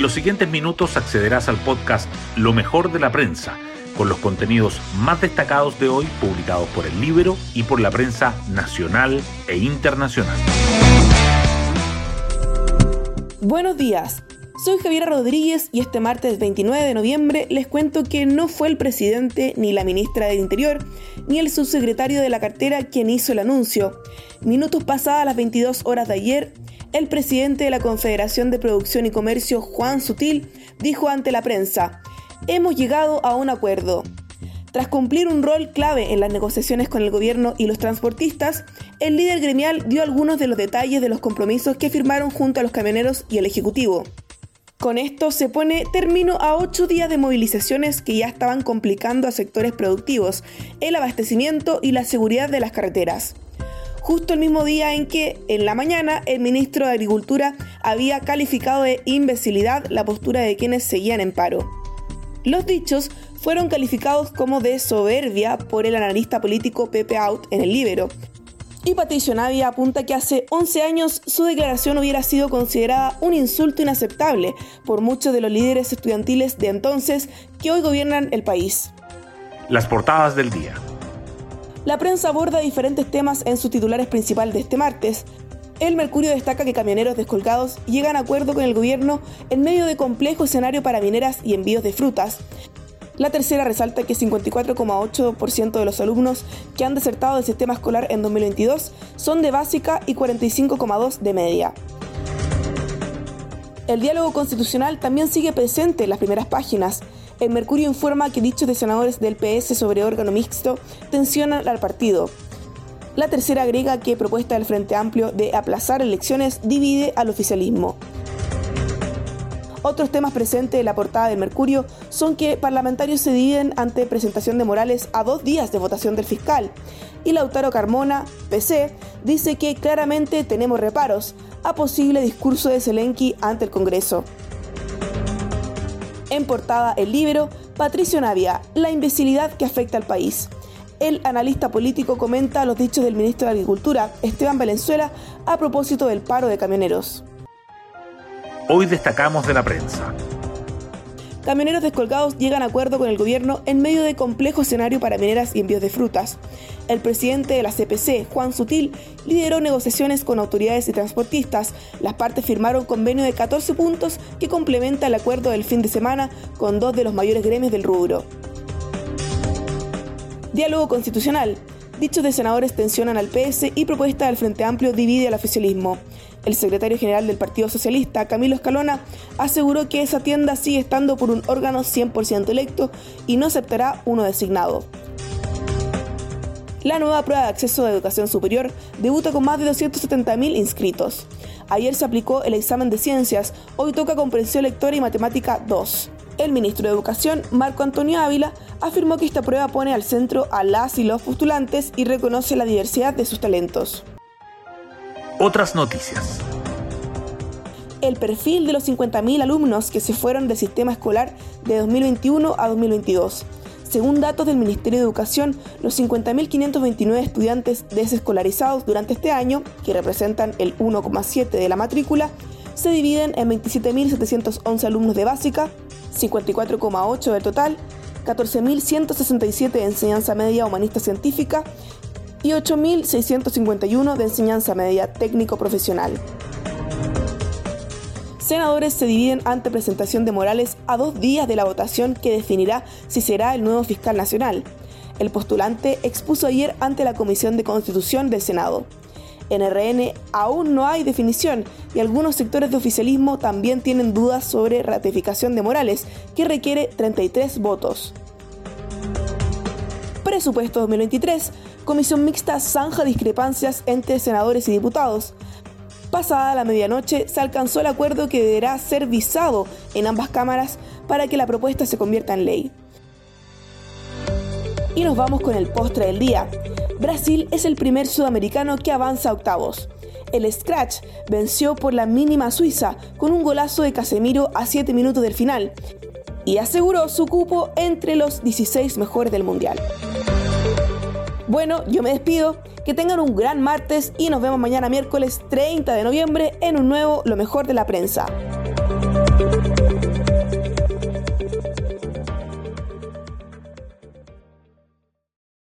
En los siguientes minutos accederás al podcast Lo mejor de la prensa, con los contenidos más destacados de hoy publicados por el libro y por la prensa nacional e internacional. Buenos días. Soy Javiera Rodríguez y este martes 29 de noviembre les cuento que no fue el presidente, ni la ministra del Interior, ni el subsecretario de la cartera quien hizo el anuncio. Minutos pasadas las 22 horas de ayer, el presidente de la Confederación de Producción y Comercio, Juan Sutil, dijo ante la prensa, hemos llegado a un acuerdo. Tras cumplir un rol clave en las negociaciones con el gobierno y los transportistas, el líder gremial dio algunos de los detalles de los compromisos que firmaron junto a los camioneros y el Ejecutivo. Con esto se pone término a ocho días de movilizaciones que ya estaban complicando a sectores productivos, el abastecimiento y la seguridad de las carreteras. Justo el mismo día en que, en la mañana, el ministro de Agricultura había calificado de imbecilidad la postura de quienes seguían en paro. Los dichos fueron calificados como de soberbia por el analista político Pepe Out en el Libero, y Patricio Navia apunta que hace 11 años su declaración hubiera sido considerada un insulto inaceptable por muchos de los líderes estudiantiles de entonces que hoy gobiernan el país. Las portadas del día. La prensa aborda diferentes temas en sus titulares principal de este martes. El Mercurio destaca que camioneros descolgados llegan a acuerdo con el gobierno en medio de complejo escenario para mineras y envíos de frutas. La tercera resalta que 54,8% de los alumnos que han desertado del sistema escolar en 2022 son de básica y 45,2% de media. El diálogo constitucional también sigue presente en las primeras páginas. El Mercurio informa que dichos de senadores del PS sobre órgano mixto tensionan al partido. La tercera agrega que propuesta del Frente Amplio de aplazar elecciones divide al oficialismo. Otros temas presentes en la portada del Mercurio son que parlamentarios se dividen ante presentación de Morales a dos días de votación del fiscal. Y Lautaro Carmona, PC, dice que claramente tenemos reparos a posible discurso de Zelenki ante el Congreso. En portada El Libro, Patricio Navia, la imbecilidad que afecta al país. El analista político comenta los dichos del ministro de Agricultura, Esteban Valenzuela, a propósito del paro de camioneros. Hoy destacamos de la prensa. Camioneros descolgados llegan a acuerdo con el gobierno en medio de complejo escenario para mineras y envíos de frutas. El presidente de la CPC, Juan Sutil, lideró negociaciones con autoridades y transportistas. Las partes firmaron convenio de 14 puntos que complementa el acuerdo del fin de semana con dos de los mayores gremios del rubro. Diálogo constitucional. Dichos de senadores tensionan al PS y propuesta del Frente Amplio divide al oficialismo. El secretario general del Partido Socialista, Camilo Escalona, aseguró que esa tienda sigue estando por un órgano 100% electo y no aceptará uno designado. La nueva prueba de acceso a educación superior debuta con más de 270.000 inscritos. Ayer se aplicó el examen de ciencias, hoy toca comprensión lectora y matemática 2. El ministro de Educación, Marco Antonio Ávila, afirmó que esta prueba pone al centro a las y los postulantes y reconoce la diversidad de sus talentos. Otras noticias. El perfil de los 50.000 alumnos que se fueron del sistema escolar de 2021 a 2022. Según datos del Ministerio de Educación, los 50.529 estudiantes desescolarizados durante este año, que representan el 1,7 de la matrícula, se dividen en 27.711 alumnos de básica, 54,8 del total, 14.167 de enseñanza media humanista científica y 8.651 de enseñanza media técnico-profesional. Senadores se dividen ante presentación de Morales a dos días de la votación que definirá si será el nuevo fiscal nacional. El postulante expuso ayer ante la Comisión de Constitución del Senado. En RN aún no hay definición y algunos sectores de oficialismo también tienen dudas sobre ratificación de Morales, que requiere 33 votos. Presupuesto 2023 Comisión Mixta zanja discrepancias entre senadores y diputados. Pasada la medianoche, se alcanzó el acuerdo que deberá ser visado en ambas cámaras para que la propuesta se convierta en ley. Y nos vamos con el postre del día. Brasil es el primer sudamericano que avanza a octavos. El Scratch venció por la mínima Suiza con un golazo de Casemiro a 7 minutos del final y aseguró su cupo entre los 16 mejores del Mundial. Bueno, yo me despido. Que tengan un gran martes y nos vemos mañana miércoles 30 de noviembre en un nuevo Lo mejor de la prensa.